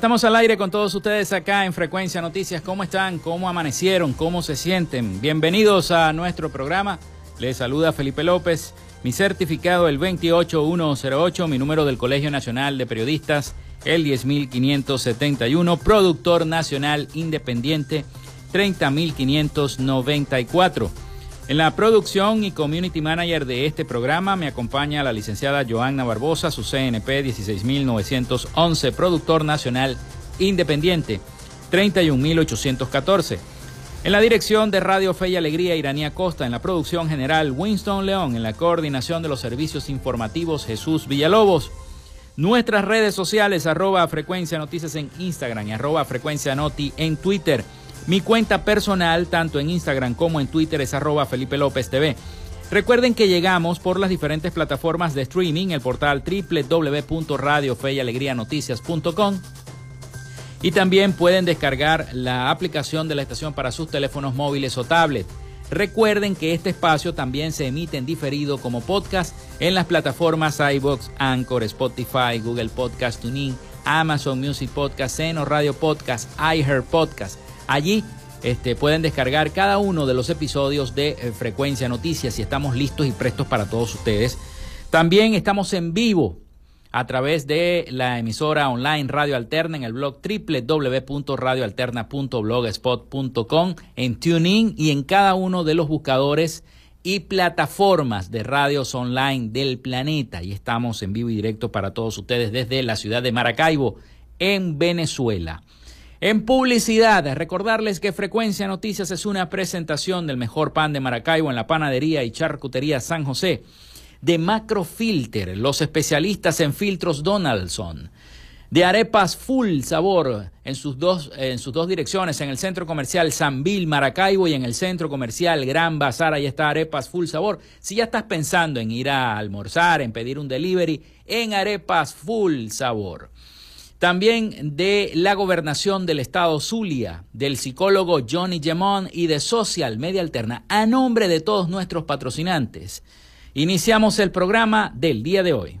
Estamos al aire con todos ustedes acá en Frecuencia Noticias. ¿Cómo están? ¿Cómo amanecieron? ¿Cómo se sienten? Bienvenidos a nuestro programa. Les saluda Felipe López. Mi certificado el 28108, mi número del Colegio Nacional de Periodistas el 10571, productor nacional independiente 30594. En la producción y community manager de este programa me acompaña la licenciada Joanna Barbosa, su CNP 16911, productor nacional independiente 31814. En la dirección de Radio Fe y Alegría, Iranía Costa. En la producción general, Winston León. En la coordinación de los servicios informativos, Jesús Villalobos. Nuestras redes sociales, arroba frecuencia noticias en Instagram y arroba frecuencia noti en Twitter. Mi cuenta personal, tanto en Instagram como en Twitter, es arroba Felipe López TV. Recuerden que llegamos por las diferentes plataformas de streaming, el portal www.radiofeyalegrianoticias.com y también pueden descargar la aplicación de la estación para sus teléfonos móviles o tablet. Recuerden que este espacio también se emite en diferido como podcast en las plataformas iBox, Anchor, Spotify, Google Podcast, TuneIn, Amazon Music Podcast, Seno Radio Podcast, iHeart Podcast. Allí este, pueden descargar cada uno de los episodios de eh, Frecuencia Noticias y estamos listos y prestos para todos ustedes. También estamos en vivo a través de la emisora online Radio Alterna en el blog www.radioalterna.blogspot.com, en TuneIn y en cada uno de los buscadores y plataformas de radios online del planeta. Y estamos en vivo y directo para todos ustedes desde la ciudad de Maracaibo, en Venezuela. En publicidad, recordarles que Frecuencia Noticias es una presentación del mejor pan de Maracaibo en la panadería y charcutería San José, de Macrofilter, los especialistas en filtros Donaldson, de arepas full sabor en sus dos, en sus dos direcciones, en el centro comercial Sanville, Maracaibo y en el centro comercial Gran Bazar, ahí está arepas full sabor. Si ya estás pensando en ir a almorzar, en pedir un delivery, en arepas full sabor. También de la gobernación del estado Zulia, del psicólogo Johnny Gemón y de Social Media Alterna, a nombre de todos nuestros patrocinantes. Iniciamos el programa del día de hoy.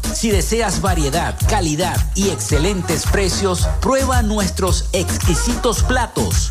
Si deseas variedad, calidad y excelentes precios, prueba nuestros exquisitos platos.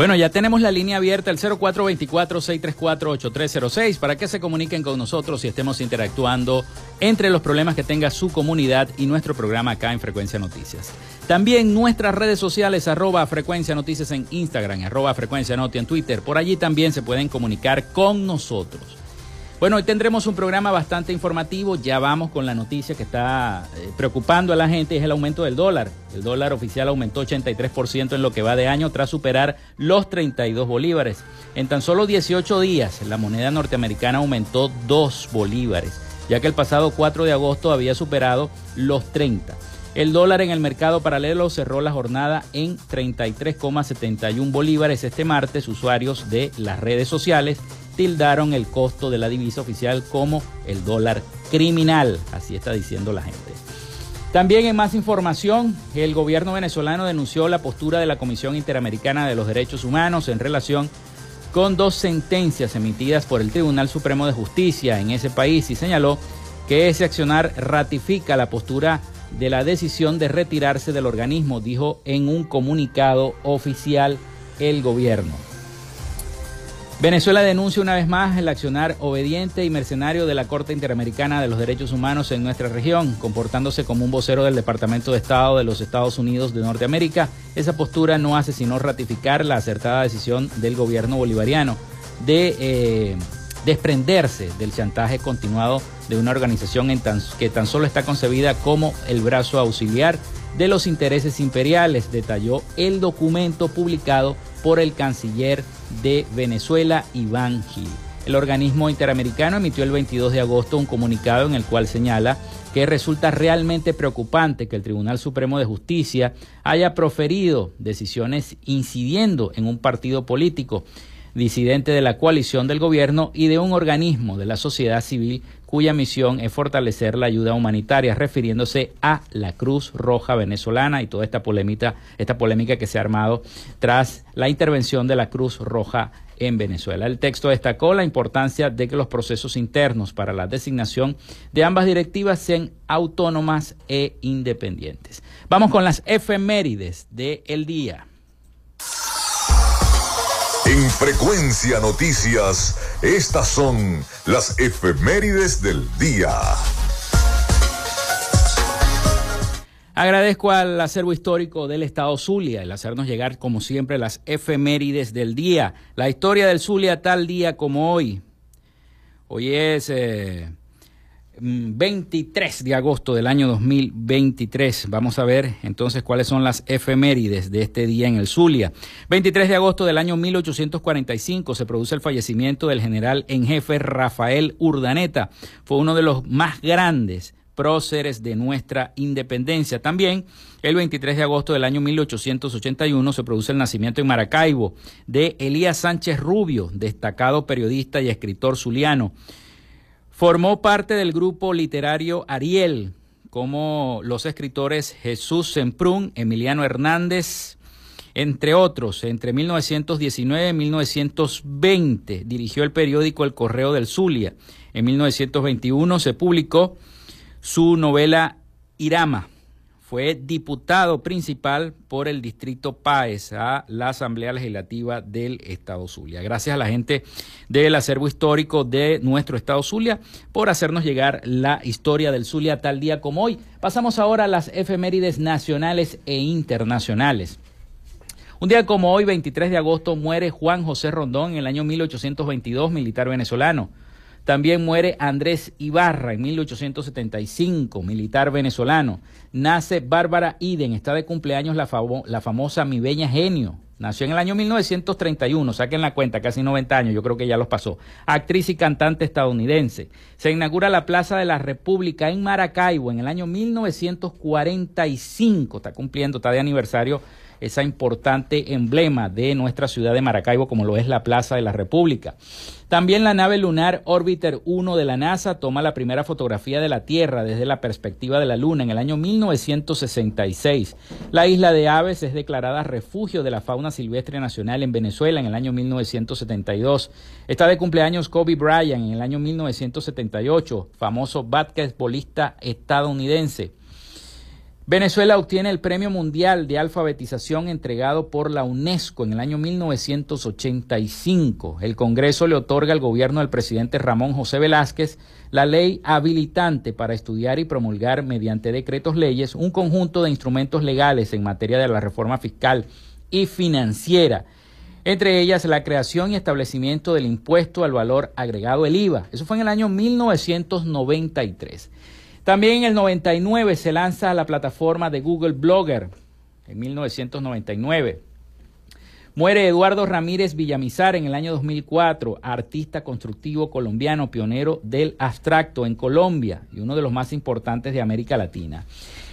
Bueno, ya tenemos la línea abierta, el 0424-634-8306, para que se comuniquen con nosotros y estemos interactuando entre los problemas que tenga su comunidad y nuestro programa acá en Frecuencia Noticias. También nuestras redes sociales, arroba Frecuencia Noticias en Instagram, arroba Frecuencia Noti en Twitter. Por allí también se pueden comunicar con nosotros. Bueno, hoy tendremos un programa bastante informativo. Ya vamos con la noticia que está eh, preocupando a la gente, es el aumento del dólar. El dólar oficial aumentó 83% en lo que va de año tras superar los 32 bolívares. En tan solo 18 días, la moneda norteamericana aumentó 2 bolívares, ya que el pasado 4 de agosto había superado los 30. El dólar en el mercado paralelo cerró la jornada en 33,71 bolívares este martes. Usuarios de las redes sociales tildaron el costo de la divisa oficial como el dólar criminal, así está diciendo la gente. También en más información, el gobierno venezolano denunció la postura de la Comisión Interamericana de los Derechos Humanos en relación con dos sentencias emitidas por el Tribunal Supremo de Justicia en ese país y señaló que ese accionar ratifica la postura de la decisión de retirarse del organismo, dijo en un comunicado oficial el gobierno. Venezuela denuncia una vez más el accionar obediente y mercenario de la Corte Interamericana de los Derechos Humanos en nuestra región, comportándose como un vocero del Departamento de Estado de los Estados Unidos de Norteamérica. Esa postura no hace sino ratificar la acertada decisión del gobierno bolivariano de eh, desprenderse del chantaje continuado de una organización que tan solo está concebida como el brazo auxiliar de los intereses imperiales, detalló el documento publicado por el canciller de Venezuela, Iván Gil. El organismo interamericano emitió el 22 de agosto un comunicado en el cual señala que resulta realmente preocupante que el Tribunal Supremo de Justicia haya proferido decisiones incidiendo en un partido político disidente de la coalición del gobierno y de un organismo de la sociedad civil cuya misión es fortalecer la ayuda humanitaria, refiriéndose a la Cruz Roja venezolana y toda esta polémica, esta polémica que se ha armado tras la intervención de la Cruz Roja en Venezuela. El texto destacó la importancia de que los procesos internos para la designación de ambas directivas sean autónomas e independientes. Vamos con las efemérides del día. En Frecuencia Noticias, estas son las efemérides del día. Agradezco al acervo histórico del Estado Zulia el hacernos llegar, como siempre, las efemérides del día. La historia del Zulia tal día como hoy. Hoy es eh, 23 de agosto del año 2023. Vamos a ver entonces cuáles son las efemérides de este día en el Zulia. 23 de agosto del año 1845 se produce el fallecimiento del general en jefe Rafael Urdaneta. Fue uno de los más grandes próceres de nuestra independencia. También el 23 de agosto del año 1881 se produce el nacimiento en Maracaibo de Elías Sánchez Rubio, destacado periodista y escritor zuliano. Formó parte del grupo literario Ariel, como los escritores Jesús Semprún, Emiliano Hernández, entre otros. Entre 1919 y 1920 dirigió el periódico El Correo del Zulia. En 1921 se publicó su novela Irama fue diputado principal por el distrito Páez a la Asamblea Legislativa del Estado Zulia. Gracias a la gente del acervo histórico de nuestro Estado Zulia por hacernos llegar la historia del Zulia tal día como hoy. Pasamos ahora a las efemérides nacionales e internacionales. Un día como hoy, 23 de agosto, muere Juan José Rondón en el año 1822, militar venezolano. También muere Andrés Ibarra en 1875, militar venezolano. Nace Bárbara Iden, está de cumpleaños la, famosa Mi Beña Genio. Nació en el año 1931, saquen la cuenta, casi 90 años, yo creo que ya los pasó. Actriz y cantante estadounidense. Se inaugura la Plaza de la República en Maracaibo en el año 1945, está cumpliendo, está de aniversario esa importante emblema de nuestra ciudad de Maracaibo como lo es la Plaza de la República. También la nave lunar Orbiter 1 de la NASA toma la primera fotografía de la Tierra desde la perspectiva de la Luna en el año 1966. La isla de Aves es declarada refugio de la fauna silvestre nacional en Venezuela en el año 1972. Está de cumpleaños Kobe Bryant en el año 1978, famoso basquetbolista estadounidense. Venezuela obtiene el Premio Mundial de Alfabetización entregado por la UNESCO en el año 1985. El Congreso le otorga al gobierno del presidente Ramón José Velázquez la ley habilitante para estudiar y promulgar mediante decretos leyes un conjunto de instrumentos legales en materia de la reforma fiscal y financiera entre ellas la creación y establecimiento del impuesto al valor agregado, el IVA. Eso fue en el año 1993. También en el 99 se lanza la plataforma de Google Blogger, en 1999. Muere Eduardo Ramírez Villamizar en el año 2004, artista constructivo colombiano, pionero del abstracto en Colombia y uno de los más importantes de América Latina.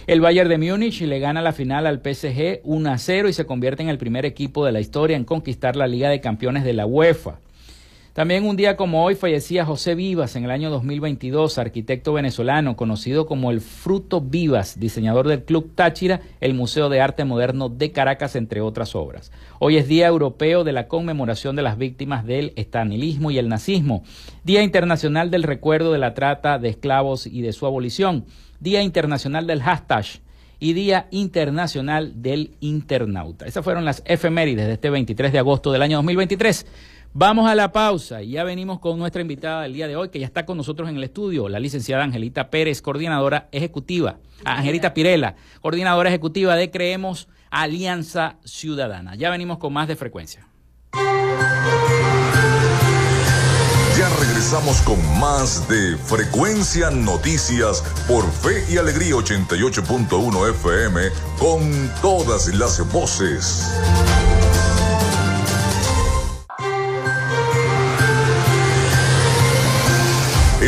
El Bayern de Múnich le gana la final al PSG 1 a 0 y se convierte en el primer equipo de la historia en conquistar la Liga de Campeones de la UEFA. También un día como hoy fallecía José Vivas en el año 2022, arquitecto venezolano conocido como el Fruto Vivas, diseñador del Club Táchira, el Museo de Arte Moderno de Caracas, entre otras obras. Hoy es Día Europeo de la conmemoración de las víctimas del estanilismo y el nazismo, Día Internacional del Recuerdo de la Trata de Esclavos y de su abolición, Día Internacional del Hashtag y Día Internacional del Internauta. Esas fueron las efemérides de este 23 de agosto del año 2023. Vamos a la pausa y ya venimos con nuestra invitada del día de hoy, que ya está con nosotros en el estudio, la licenciada Angelita Pérez, coordinadora ejecutiva, Angelita Pirela, coordinadora ejecutiva de Creemos Alianza Ciudadana. Ya venimos con más de frecuencia. Ya regresamos con más de Frecuencia Noticias por Fe y Alegría 88.1 FM con todas las voces.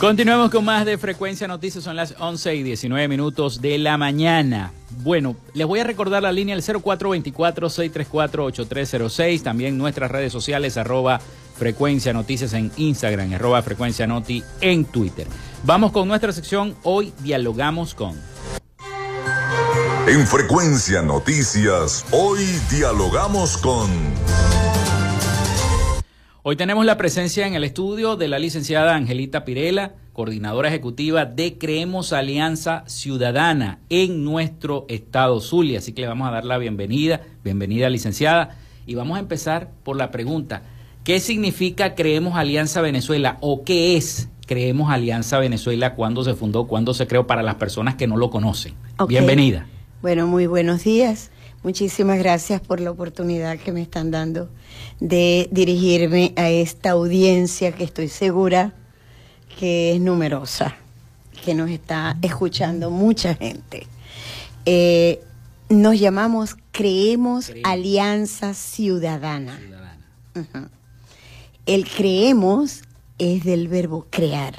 Continuamos con más de Frecuencia Noticias, son las 11 y 19 minutos de la mañana. Bueno, les voy a recordar la línea el 0424-634-8306, también nuestras redes sociales, arroba Frecuencia Noticias en Instagram, arroba Frecuencia Noti en Twitter. Vamos con nuestra sección, hoy dialogamos con... En Frecuencia Noticias, hoy dialogamos con... Hoy tenemos la presencia en el estudio de la licenciada Angelita Pirela, coordinadora ejecutiva de Creemos Alianza Ciudadana en nuestro estado Zulia. Así que le vamos a dar la bienvenida. Bienvenida, licenciada. Y vamos a empezar por la pregunta, ¿qué significa Creemos Alianza Venezuela o qué es Creemos Alianza Venezuela? ¿Cuándo se fundó? ¿Cuándo se creó para las personas que no lo conocen? Bienvenida. Bueno, muy buenos días. Muchísimas gracias por la oportunidad que me están dando de dirigirme a esta audiencia que estoy segura que es numerosa, que nos está escuchando mucha gente. Eh, nos llamamos Creemos, Alianza Ciudadana. El creemos es del verbo crear.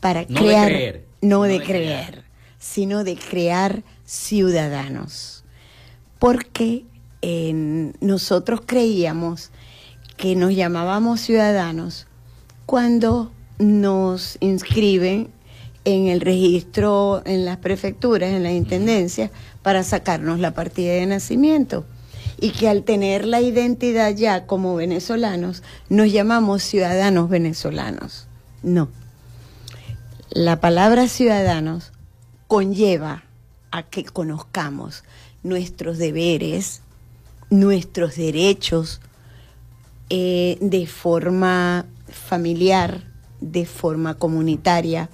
Para crear, no, de, creer, sino de crear ciudadanos porque nosotros creíamos que nos llamábamos ciudadanos cuando nos inscriben en el registro, en las prefecturas, en las intendencias, para sacarnos la partida de nacimiento. Y que al tener la identidad ya como venezolanos, nos llamamos ciudadanos venezolanos. No. La palabra ciudadanos conlleva a que conozcamos nuestros deberes, nuestros derechos eh, de forma familiar, de forma comunitaria,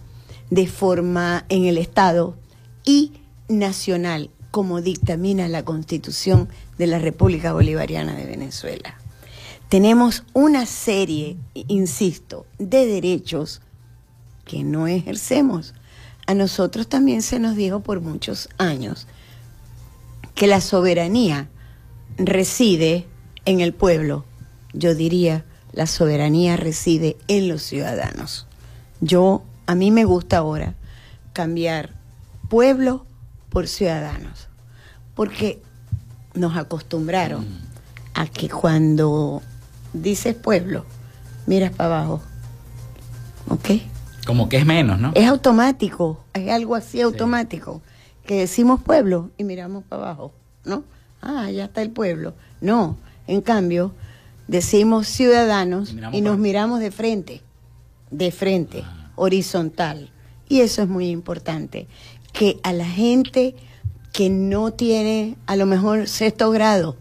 de forma en el Estado y nacional, como dictamina la Constitución de la República Bolivariana de Venezuela. Tenemos una serie, insisto, de derechos que no ejercemos. A nosotros también se nos dijo por muchos años que la soberanía reside en el pueblo. Yo diría, la soberanía reside en los ciudadanos. Yo, a mí me gusta ahora cambiar pueblo por ciudadanos, porque nos acostumbraron mm. a que cuando dices pueblo, miras para abajo. ¿Ok? Como que es menos, ¿no? Es automático, es algo así automático. Que decimos pueblo y miramos para abajo, ¿no? Ah, ya está el pueblo. No, en cambio, decimos ciudadanos y, nos miramos de frente, de frente, ah. horizontal. Y eso es muy importante, que a la gente que no tiene a lo mejor sexto grado,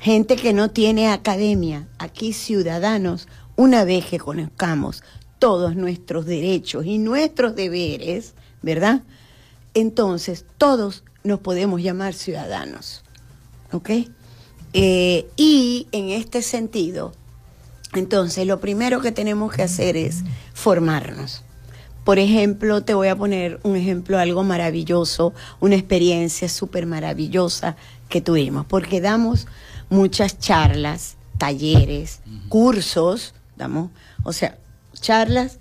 gente que no tiene academia, aquí ciudadanos, una vez que conozcamos todos nuestros derechos y nuestros deberes, ¿verdad? Entonces todos nos podemos llamar ciudadanos, ¿ok? Eh, y en este sentido, entonces lo primero que tenemos que hacer es formarnos. Por ejemplo, te voy a poner un ejemplo, algo maravilloso, una experiencia súper maravillosa que tuvimos, porque damos muchas charlas, talleres, cursos, damos, o sea, charlas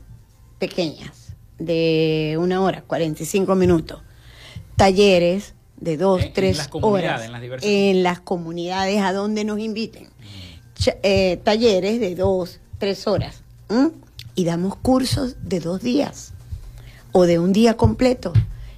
pequeñas de una hora, 45 minutos, talleres de dos, tres horas en las, comunidades a donde nos inviten, eh, talleres de dos, tres horas y damos cursos de dos días o de un día completo.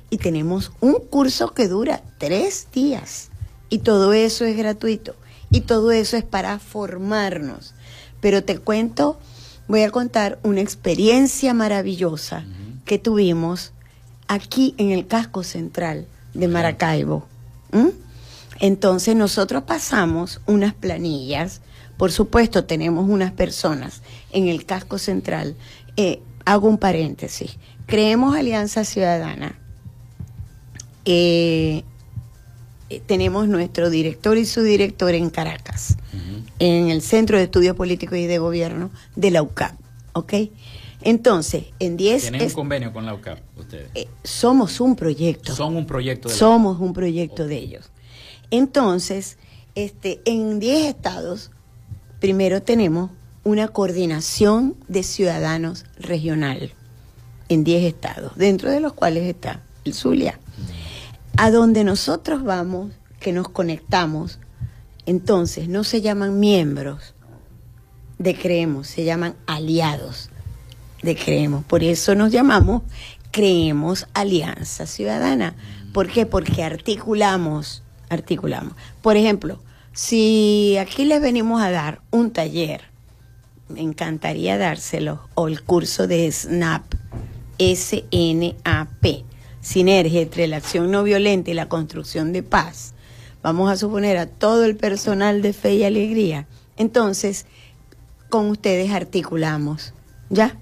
Y tenemos un curso que dura tres días. Y todo eso es gratuito. Y todo eso es para formarnos. Pero te cuento voy a contar una experiencia maravillosa que tuvimos aquí en el casco central de Maracaibo. Entonces nosotros pasamos unas planillas, por supuesto tenemos unas personas en el casco central. Eh, hago un paréntesis. Creemos Alianza Ciudadana. Eh, eh, tenemos nuestro director y su director en Caracas en el Centro de Estudios Políticos y de Gobierno de la UCAP. ¿Ok? Entonces, en 10... ¿Tienen un convenio con la UCAP ustedes? Eh, somos un proyecto. Son un proyecto de Somos un proyecto de ellos. Entonces, este, en 10 estados, primero tenemos una coordinación de ciudadanos regional en 10 estados, dentro de los cuales está el Zulia. A donde nosotros vamos, que nos conectamos entonces, no se llaman miembros de Creemos, se llaman aliados de Creemos. Por eso nos llamamos Creemos Alianza Ciudadana. ¿Por qué? Porque articulamos, articulamos. Por ejemplo, si aquí les venimos a dar un taller, me encantaría dárselo, o el curso de SNAP, S-N-A-P, Sinergia entre la acción no violenta y la construcción de paz vamos a suponer a todo el personal de fe y alegría, entonces con ustedes articulamos, ¿ya?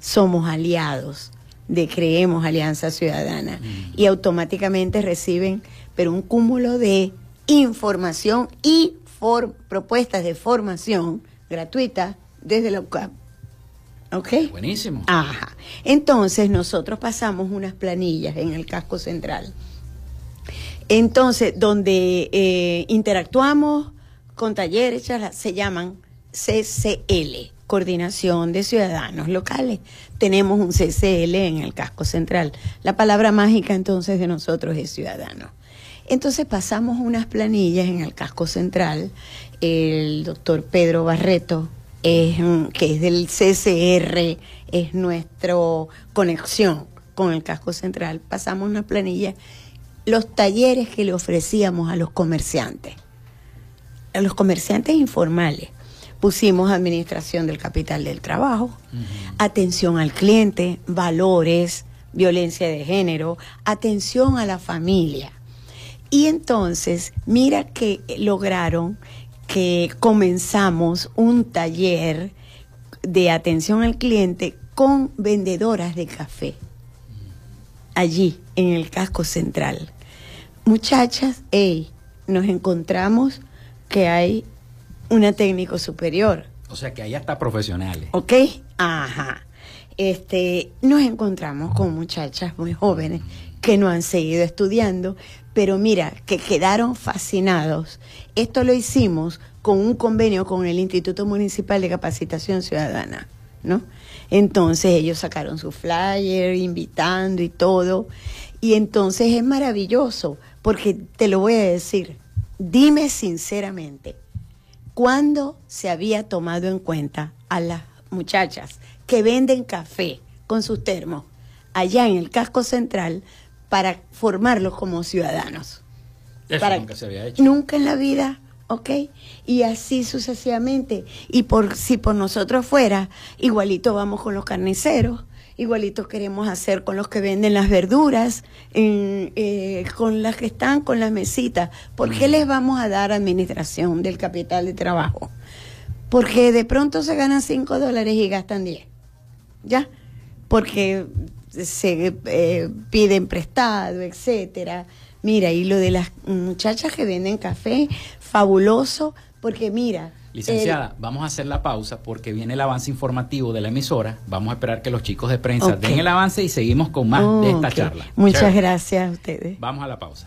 Somos aliados de Creemos Alianza Ciudadana mm. y automáticamente reciben pero un cúmulo de información y propuestas de formación gratuita desde la UCAP. ¿Ok? Buenísimo. Ajá. Entonces nosotros pasamos unas planillas en el casco central entonces, donde eh, interactuamos con talleres, se llaman CCL, Coordinación de Ciudadanos Locales. Tenemos un CCL en el casco central. La palabra mágica entonces de nosotros es ciudadano. Entonces pasamos unas planillas en el casco central. El doctor Pedro Barreto, es, que es del CCR, es nuestra conexión con el casco central. Pasamos unas planillas los talleres que le ofrecíamos a los comerciantes, a los comerciantes informales. Pusimos administración del capital del trabajo, atención al cliente, valores, violencia de género, atención a la familia. Y entonces, mira que lograron que comenzamos un taller de atención al cliente con vendedoras de café. Allí en el casco central. Muchachas, hey, nos encontramos que hay una técnico superior. O sea que allá está profesionales. ¿Ok? Ajá. Este, nos encontramos con muchachas muy jóvenes que no han seguido estudiando, pero mira, que quedaron fascinados. Esto lo hicimos con un convenio con el Instituto Municipal de Capacitación Ciudadana, ¿no? Entonces ellos sacaron su flyer, invitando y todo. Y entonces es maravilloso, porque te lo voy a decir, dime sinceramente, ¿Cuándo se había tomado en cuenta a las muchachas que venden café con sus termos allá en el casco central para formarlos como ciudadanos? Eso nunca se había hecho. Nunca en la vida, ¿ok? Y así sucesivamente. Y por si por nosotros fuera, igualito vamos con los carniceros, igualito queremos hacer con los que venden las verduras, eh, con las que están con las mesitas. ¿Por qué les vamos a dar administración del capital de trabajo? Porque de pronto se ganan 5 dólares y gastan 10. ¿Ya? Porque se eh, piden prestado, etcétera. Mira, y lo de las muchachas que venden café, fabuloso, porque mira, Licenciada, vamos a hacer la pausa porque viene el avance informativo de la emisora. Vamos a esperar que los chicos de prensa den el avance y seguimos con más de esta charla. Muchas gracias a ustedes. Vamos a la pausa.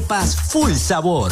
arepas full sabor.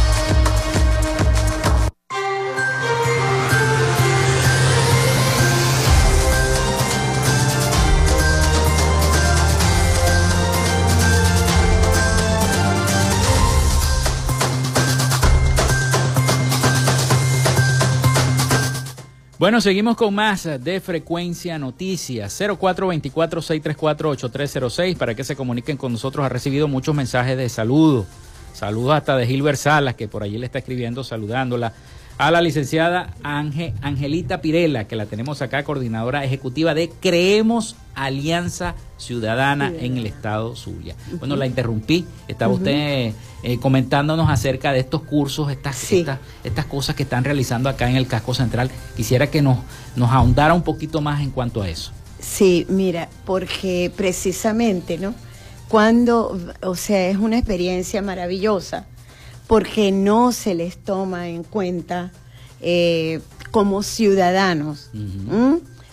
Bueno, seguimos con más de Frecuencia Noticias. 0424-634-8306 para que se comuniquen con nosotros. Ha recibido muchos mensajes de saludo. Saludos hasta de Gilbert Salas, que por allí le está escribiendo, saludándola. A la licenciada Angelita Pirela, que la tenemos acá, coordinadora ejecutiva de Creemos Alianza Ciudadana en el Estado Zulia. Bueno, la interrumpí. Estaba usted eh, comentándonos acerca de estos cursos, estas, estas, cosas que están realizando acá en el casco central. Quisiera que nos, nos ahondara un poquito más en cuanto a eso. Sí, mira, porque precisamente, ¿no? Cuando, o sea, es una experiencia maravillosa, porque no se les toma en cuenta eh, como ciudadanos,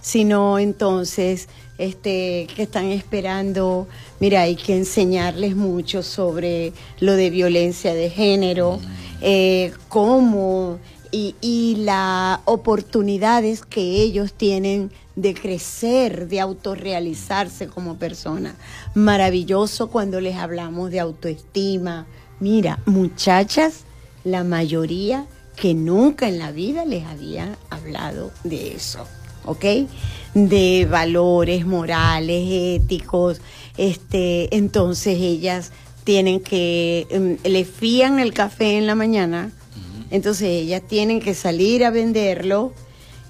sino entonces este, que están esperando, mira, hay que enseñarles mucho sobre lo de violencia de género, eh, cómo y, y las oportunidades que ellos tienen de crecer, de autorrealizarse como persona. Maravilloso cuando les hablamos de autoestima. Mira, muchachas, la mayoría que nunca en la vida les habían hablado de eso. ¿ok? De valores morales, éticos, este, entonces ellas tienen que, em, le fían el café en la mañana, entonces ellas tienen que salir a venderlo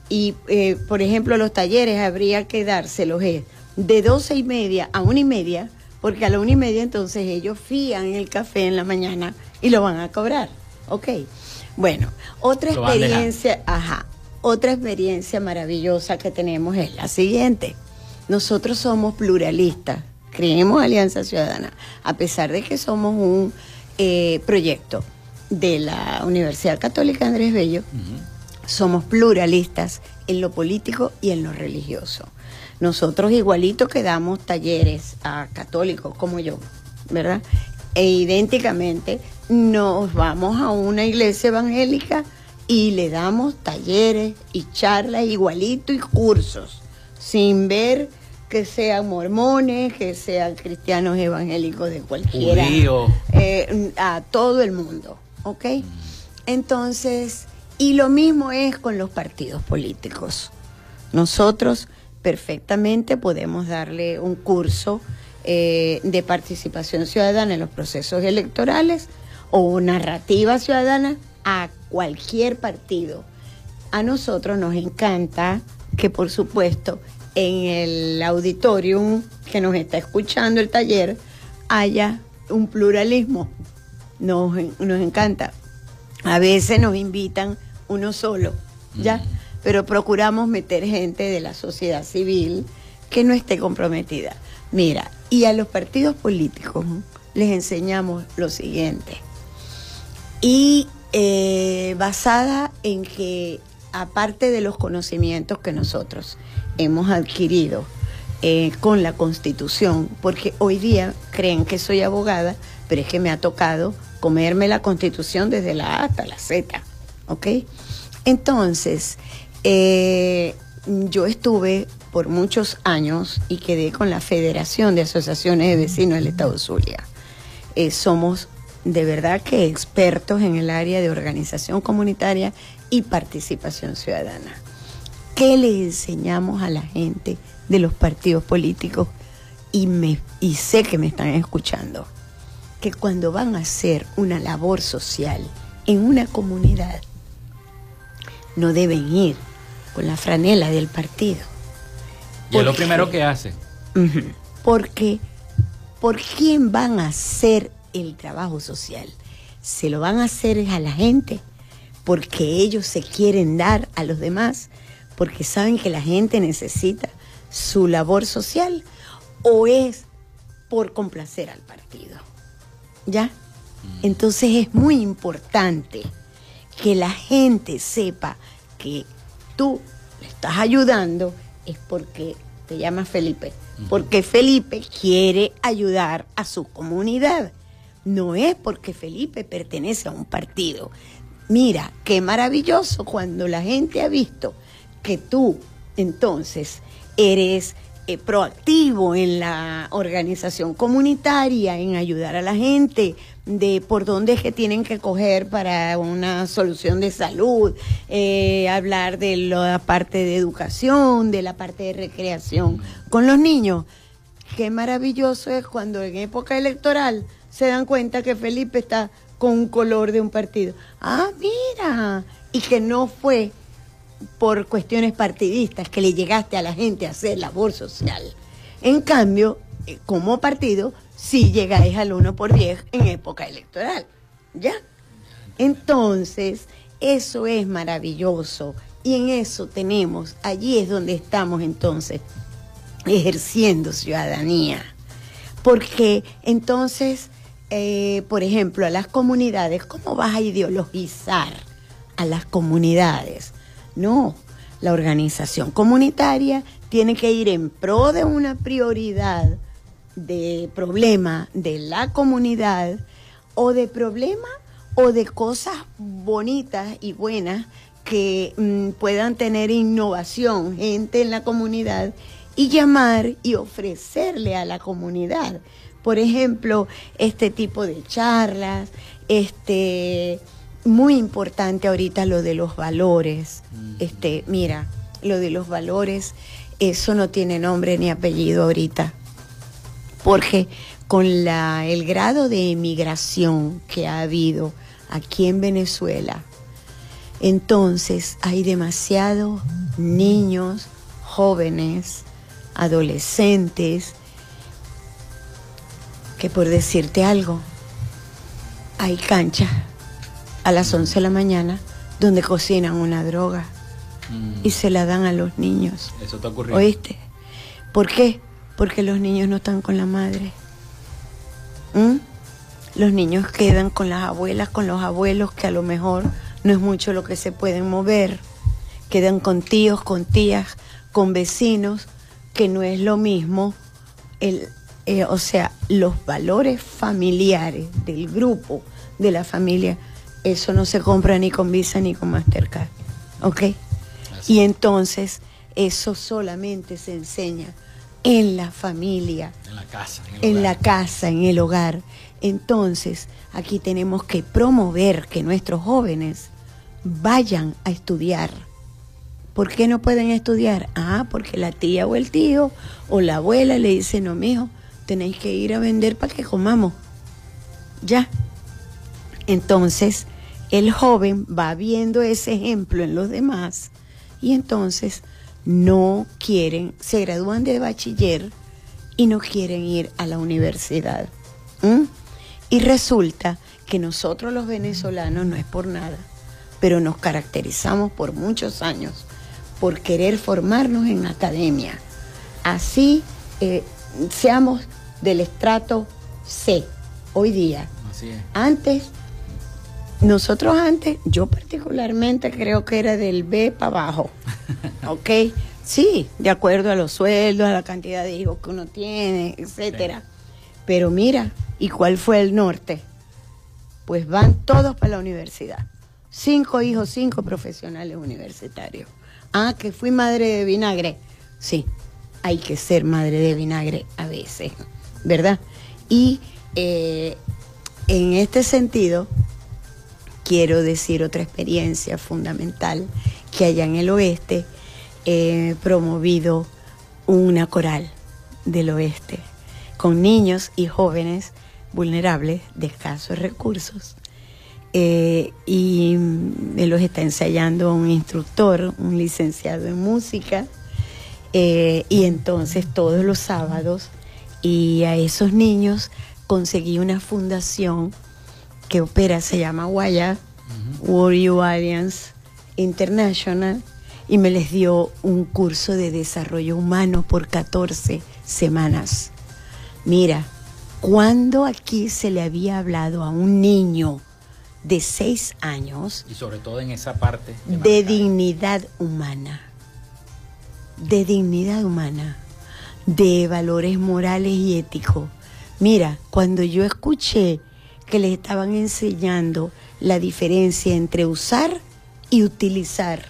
y, eh, por ejemplo, los talleres habría que dárselos de doce y media a una y media, porque a la una y media entonces ellos fían el café en la mañana y lo van a cobrar, ¿ok? Bueno, otra experiencia, ajá, otra experiencia maravillosa que tenemos es la siguiente. Nosotros somos pluralistas, creemos Alianza Ciudadana, a pesar de que somos un eh, proyecto de la Universidad Católica Andrés Bello, somos pluralistas en lo político y en lo religioso. Nosotros igualito que damos talleres a católicos como yo, ¿verdad? E idénticamente nos vamos a una iglesia evangélica y le damos talleres y charlas igualito y cursos, sin ver que sean mormones, que sean cristianos evangélicos de cualquiera, eh, a todo el mundo, ¿ok? Entonces, y lo mismo es con los partidos políticos. Nosotros perfectamente podemos darle un curso eh, de participación ciudadana en los procesos electorales o narrativa ciudadana a cualquier partido. A nosotros nos encanta que, por supuesto, en el auditorium que nos está escuchando el taller haya un pluralismo. Nos, nos encanta. A veces nos invitan uno solo, ¿ya? Pero procuramos meter gente de la sociedad civil que no esté comprometida. Mira, y a los partidos políticos les enseñamos lo siguiente. Y eh, basada en que, aparte de los conocimientos que nosotros hemos adquirido eh, con la Constitución, porque hoy día creen que soy abogada, pero es que me ha tocado comerme la Constitución desde la A hasta la Z, ¿ok? Entonces, eh, yo estuve por muchos años y quedé con la Federación de Asociaciones de Vecinos del Estado Zulia. somos de verdad que expertos en el área de organización comunitaria y participación ciudadana. ¿Qué le enseñamos a la gente de los partidos políticos? Y, me, y sé que me están escuchando, que cuando van a hacer una labor social en una comunidad, no deben ir con la franela del partido. Y es lo primero que hace. Porque, ¿por quién van a hacer el trabajo social, se lo van a hacer a la gente porque ellos se quieren dar a los demás, porque saben que la gente necesita su labor social o es por complacer al partido. ¿Ya? Mm. Entonces es muy importante que la gente sepa que tú le estás ayudando es porque te llamas Felipe, porque Felipe quiere ayudar a su comunidad. No es porque Felipe pertenece a un partido. Mira, qué maravilloso cuando la gente ha visto que tú entonces eres eh, proactivo en la organización comunitaria, en ayudar a la gente, de por dónde es que tienen que coger para una solución de salud, eh, hablar de la parte de educación, de la parte de recreación con los niños. Qué maravilloso es cuando en época electoral se dan cuenta que Felipe está con un color de un partido. Ah, mira, y que no fue por cuestiones partidistas que le llegaste a la gente a hacer labor social. En cambio, eh, como partido, sí llegáis al 1 por 10 en época electoral. ¿Ya? Entonces, eso es maravilloso y en eso tenemos, allí es donde estamos entonces ejerciendo ciudadanía. Porque entonces, eh, por ejemplo, a las comunidades, ¿cómo vas a ideologizar a las comunidades? No, la organización comunitaria tiene que ir en pro de una prioridad de problema de la comunidad o de problema o de cosas bonitas y buenas que mm, puedan tener innovación, gente en la comunidad y llamar y ofrecerle a la comunidad. Por ejemplo, este tipo de charlas, este muy importante ahorita lo de los valores. Este, mira, lo de los valores, eso no tiene nombre ni apellido ahorita. Porque con la, el grado de emigración que ha habido aquí en Venezuela, entonces hay demasiados niños, jóvenes, adolescentes, que por decirte algo, hay canchas a las 11 de la mañana donde cocinan una droga mm. y se la dan a los niños. Eso está ocurriendo. ¿Oíste? ¿Por qué? Porque los niños no están con la madre. ¿Mm? Los niños quedan con las abuelas, con los abuelos, que a lo mejor no es mucho lo que se pueden mover. Quedan con tíos, con tías, con vecinos, que no es lo mismo. El, eh, o sea, los valores familiares del grupo, de la familia, eso no se compra ni con Visa ni con Mastercard. ¿Ok? Y entonces eso solamente se enseña en la familia. En la casa. En, el en la casa, en el hogar. Entonces, aquí tenemos que promover que nuestros jóvenes vayan a estudiar. ¿Por qué no pueden estudiar? Ah, porque la tía o el tío o la abuela le dice, no, mijo, tenéis que ir a vender para que comamos. Ya. Entonces, el joven va viendo ese ejemplo en los demás y entonces no quieren, se gradúan de bachiller y no quieren ir a la universidad. Y resulta que nosotros los venezolanos no es por nada, pero nos caracterizamos por muchos años por querer formarnos en academia. Así eh, seamos del estrato C hoy día. Así es. Antes nosotros antes, yo particularmente creo que era del B para abajo. ¿Ok? Sí, de acuerdo a los sueldos, a la cantidad de hijos que uno tiene, etcétera. Pero mira, ¿y cuál fue el norte? Pues van todos para la universidad. Cinco hijos, cinco profesionales universitarios. Ah, que fui madre de vinagre. Sí, hay que ser madre de vinagre a veces, ¿verdad? Y eh, en este sentido, quiero decir otra experiencia fundamental que allá en el oeste he promovido una coral del oeste con niños y jóvenes vulnerables de escasos recursos. Eh, y me los está ensayando un instructor, un licenciado en música, eh, y entonces todos los sábados y a esos niños conseguí una fundación que opera se llama Guaya, World You Alliance International, y me les dio un curso de desarrollo humano por 14 semanas. Mira, cuando aquí se le había hablado a un niño de 6 años, y sobre todo en esa parte, de dignidad humana, de dignidad humana, de valores morales y éticos. Mira, cuando yo escuché que les estaban enseñando la diferencia entre usar y utilizar,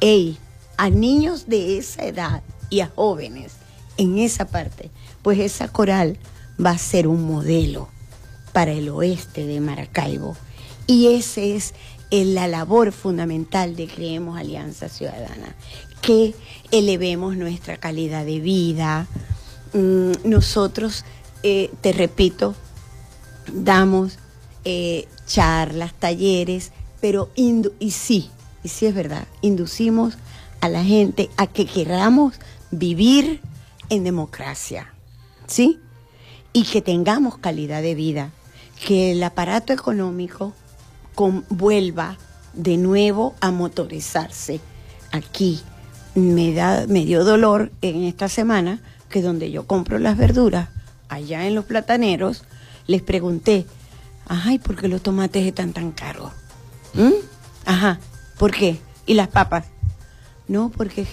ey, a niños de esa edad y a jóvenes en esa parte, pues esa coral va a ser un modelo para el oeste de Maracaibo. Y ese es la labor fundamental de Creemos Alianza Ciudadana, que elevemos nuestra calidad de vida. Mm, nosotros, eh, te repito, damos eh, charlas, talleres, pero y sí, y sí es verdad, inducimos a la gente a que queramos vivir en democracia, ¿sí? Y que tengamos calidad de vida, que el aparato económico vuelva de nuevo a motorizarse. Aquí me, da, me dio dolor en esta semana que donde yo compro las verduras, allá en los plataneros, les pregunté, ay, ¿por qué los tomates están tan caros? ¿Mm? Ajá, ¿por qué? ¿Y las papas? No, porque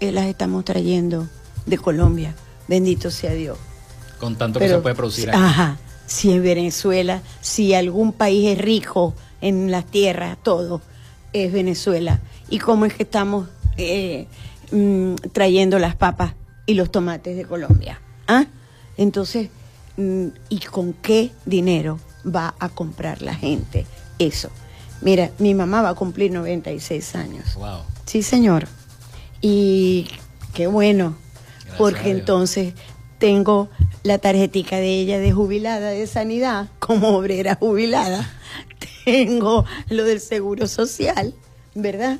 las estamos trayendo de Colombia, bendito sea Dios. Con tanto que se puede producir Ajá, si en Venezuela, si algún país es rico en las tierras, todo es Venezuela. ¿Y cómo es que estamos eh, mm, trayendo las papas y los tomates de Colombia? ¿Ah? Entonces, ¿y con qué dinero va a comprar la gente eso? Mira, mi mamá va a cumplir 96 años. Wow. Sí, señor. Y qué bueno, porque entonces tengo la tarjetica de ella de jubilada de sanidad como obrera jubilada tengo lo del seguro social, ¿verdad?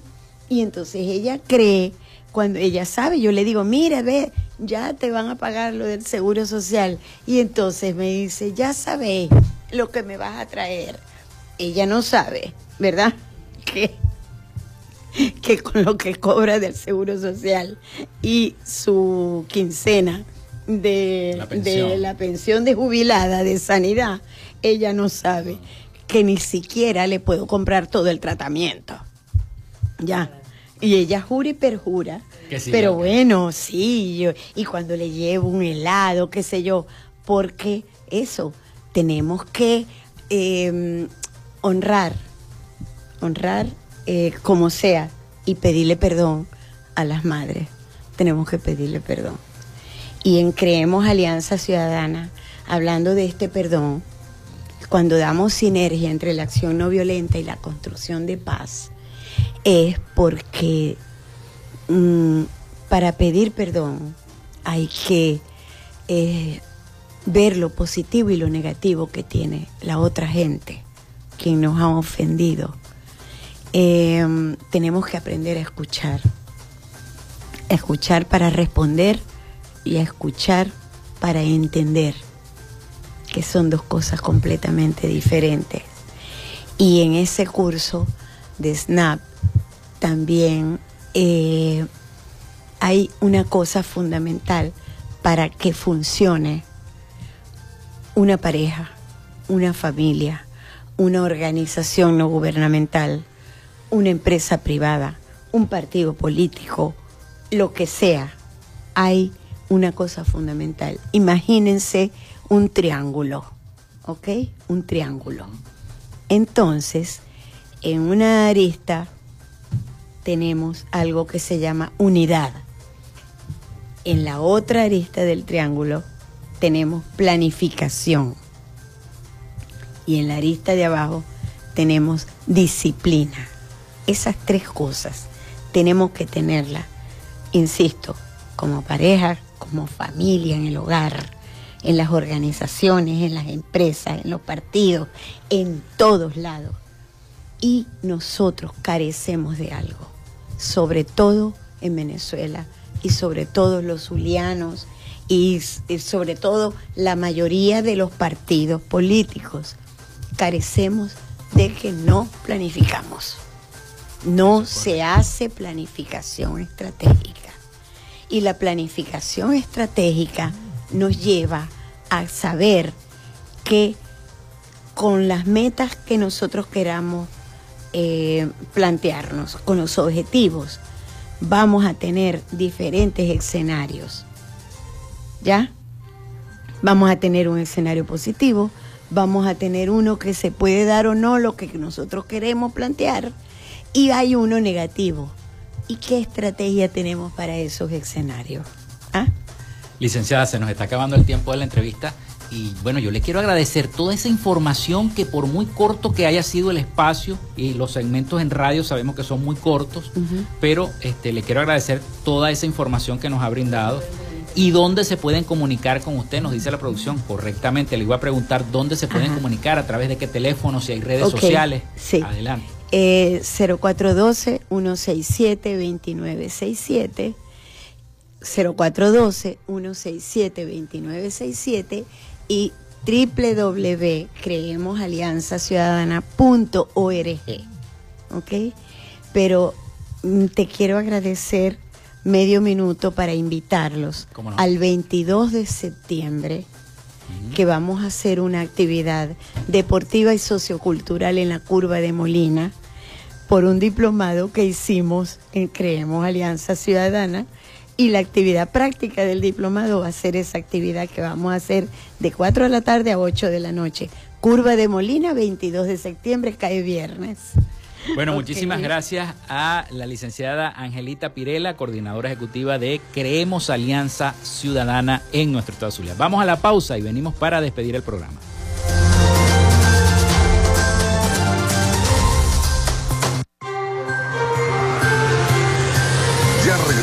Y entonces ella cree, cuando ella sabe, yo le digo, mira, ve, ya te van a pagar lo del seguro social. Y entonces me dice, ya sabes lo que me vas a traer. Ella no sabe, ¿verdad? Que, que con lo que cobra del seguro social y su quincena de de la pensión de jubilada de sanidad, ella no sabe que ni siquiera le puedo comprar todo el tratamiento. Ya. Y ella jura y perjura. pero bueno, sí, yo, y cuando le llevo un helado, qué sé yo, porque eso, tenemos que em, honrar, honrar eh, como sea y pedirle perdón a las madres. Tenemos que pedirle perdón. Y en Creemos Alianza Ciudadana, hablando de este perdón, cuando damos sinergia entre la acción no violenta y la construcción de paz, es porque mm, para pedir perdón hay que eh, ver lo positivo y lo negativo que tiene la otra gente, quien nos ha ofendido. Em, tenemos que aprender a escuchar, escuchar para responder y a escuchar para entender que son dos cosas completamente diferentes. Y en ese curso de SNAP también eh, hay una cosa fundamental para que funcione una pareja, una familia, una organización no gubernamental, una empresa privada, un partido político, lo que sea. Hay una cosa fundamental. Imagínense un triángulo, ¿ok? Un triángulo. Entonces, en una arista tenemos algo que se llama unidad. En la otra arista del triángulo tenemos planificación. Y en la arista de abajo tenemos disciplina. Esas tres cosas tenemos que tenerlas, insisto, como pareja, como familia, en el hogar en las organizaciones, en las empresas, en los partidos, en todos lados. Y nosotros carecemos de algo, sobre todo en Venezuela y sobre todo los zulianos y sobre todo la mayoría de los partidos políticos. carecemos de que no planificamos. No se hace planificación estratégica. Y la planificación estratégica nos lleva a saber que con las metas que nosotros queramos eh, plantearnos, con los objetivos, vamos a tener diferentes escenarios. ¿Ya? Vamos a tener un escenario positivo, vamos a tener uno que se puede dar o no lo que nosotros queremos plantear y hay uno negativo. ¿Y qué estrategia tenemos para esos escenarios? ¿Ah? Licenciada, se nos está acabando el tiempo de la entrevista. Y bueno, yo le quiero agradecer toda esa información que por muy corto que haya sido el espacio y los segmentos en radio sabemos que son muy cortos, pero este, le quiero agradecer toda esa información que nos ha brindado y dónde se pueden comunicar con usted, nos dice la producción correctamente. Le iba a preguntar dónde se pueden comunicar, a través de qué teléfono, si hay redes sociales. Sí. Adelante. Eh, 0412-167-2967. 0412-167-2967 y www.creemosalianzaciudadana.org. ¿Ok? Pero mm, te quiero agradecer medio minuto para invitarlos al 22 de septiembre que vamos a hacer una actividad deportiva y sociocultural en la curva de Molina por un diplomado que hicimos en Creemos Alianza Ciudadana y la actividad práctica del diplomado va a ser esa actividad que vamos a hacer de 4 de la tarde a 8 de la noche. Curva de Molina, 22 de septiembre, cae viernes. Bueno, muchísimas gracias a la licenciada Angelita Pirela, coordinadora ejecutiva de Creemos Alianza Ciudadana en nuestro Estado Zulia. Vamos a la pausa y venimos para despedir el programa.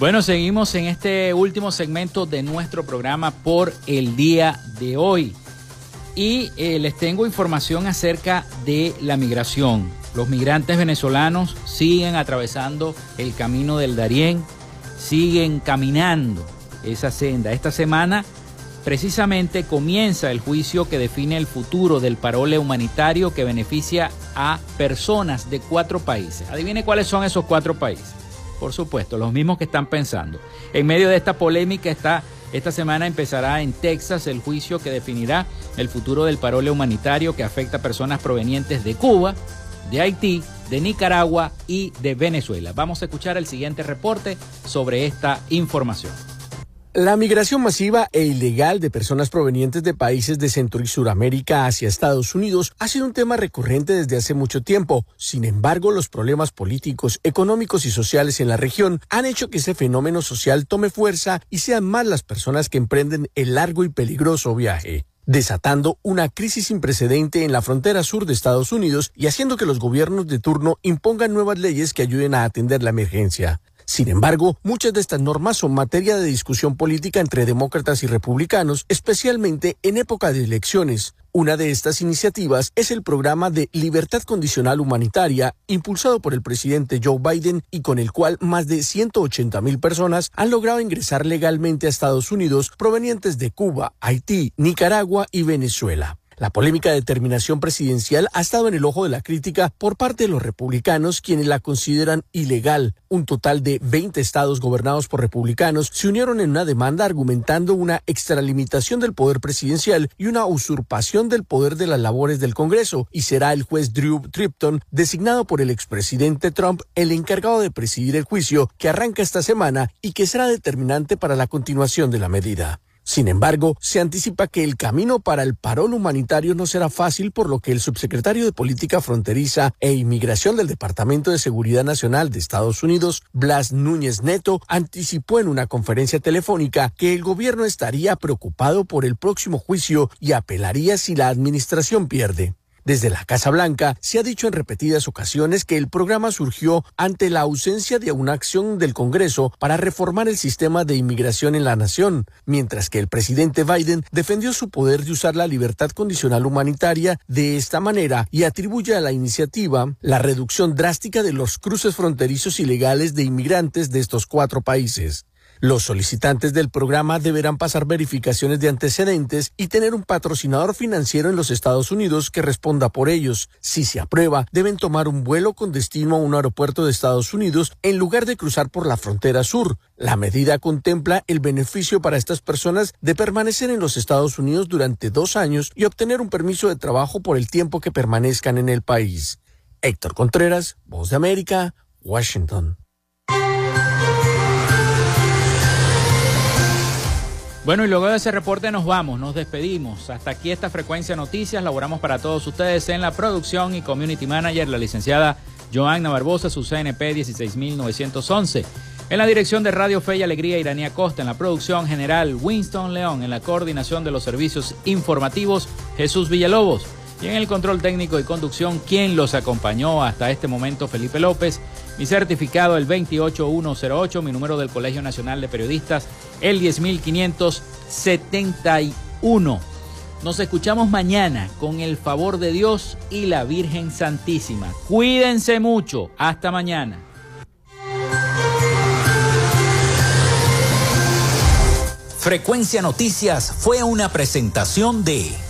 Bueno, seguimos en este último segmento de nuestro programa por el día de hoy. Y eh, les tengo información acerca de la migración. Los migrantes venezolanos siguen atravesando el camino del Darién, siguen caminando esa senda. Esta semana precisamente comienza el juicio que define el futuro del parole humanitario que beneficia a personas de cuatro países. Adivine cuáles son esos cuatro países por supuesto, los mismos que están pensando. En medio de esta polémica está esta semana empezará en Texas el juicio que definirá el futuro del parole humanitario que afecta a personas provenientes de Cuba, de Haití, de Nicaragua y de Venezuela. Vamos a escuchar el siguiente reporte sobre esta información. La migración masiva e ilegal de personas provenientes de países de Centro y Suramérica hacia Estados Unidos ha sido un tema recurrente desde hace mucho tiempo. Sin embargo, los problemas políticos, económicos y sociales en la región han hecho que ese fenómeno social tome fuerza y sean más las personas que emprenden el largo y peligroso viaje desatando una crisis sin precedente en la frontera sur de Estados Unidos y haciendo que los gobiernos de turno impongan nuevas leyes que ayuden a atender la emergencia. Sin embargo, muchas de estas normas son materia de discusión política entre demócratas y republicanos, especialmente en época de elecciones. Una de estas iniciativas es el programa de libertad condicional humanitaria impulsado por el presidente Joe Biden y con el cual más de 180 mil personas han logrado ingresar legalmente a Estados Unidos provenientes de Cuba, Haití, Nicaragua y Venezuela. La polémica determinación presidencial ha estado en el ojo de la crítica por parte de los republicanos, quienes la consideran ilegal. Un total de 20 estados gobernados por republicanos se unieron en una demanda argumentando una extralimitación del poder presidencial y una usurpación del poder de las labores del Congreso, y será el juez Drew Tripton, designado por el expresidente Trump, el encargado de presidir el juicio que arranca esta semana y que será determinante para la continuación de la medida. Sin embargo, se anticipa que el camino para el parón humanitario no será fácil, por lo que el subsecretario de Política Fronteriza e Inmigración del Departamento de Seguridad Nacional de Estados Unidos, Blas Núñez Neto, anticipó en una conferencia telefónica que el gobierno estaría preocupado por el próximo juicio y apelaría si la administración pierde. Desde la Casa Blanca se ha dicho en repetidas ocasiones que el programa surgió ante la ausencia de una acción del Congreso para reformar el sistema de inmigración en la nación, mientras que el presidente Biden defendió su poder de usar la libertad condicional humanitaria de esta manera y atribuye a la iniciativa la reducción drástica de los cruces fronterizos ilegales de inmigrantes de estos cuatro países. Los solicitantes del programa deberán pasar verificaciones de antecedentes y tener un patrocinador financiero en los Estados Unidos que responda por ellos. Si se aprueba, deben tomar un vuelo con destino a un aeropuerto de Estados Unidos en lugar de cruzar por la frontera sur. La medida contempla el beneficio para estas personas de permanecer en los Estados Unidos durante dos años y obtener un permiso de trabajo por el tiempo que permanezcan en el país. Héctor Contreras, Voz de América, Washington. Bueno, y luego de ese reporte nos vamos, nos despedimos. Hasta aquí esta frecuencia noticias. Laboramos para todos ustedes en la producción y community manager, la licenciada Joanna Barbosa, su CNP 16911. En la dirección de Radio Fe y Alegría, Iranía Costa. En la producción general, Winston León. En la coordinación de los servicios informativos, Jesús Villalobos. Y en el control técnico y conducción, quien los acompañó hasta este momento, Felipe López. Mi certificado, el 28108, mi número del Colegio Nacional de Periodistas, el 10571. Nos escuchamos mañana con el favor de Dios y la Virgen Santísima. Cuídense mucho. Hasta mañana. Frecuencia Noticias fue una presentación de...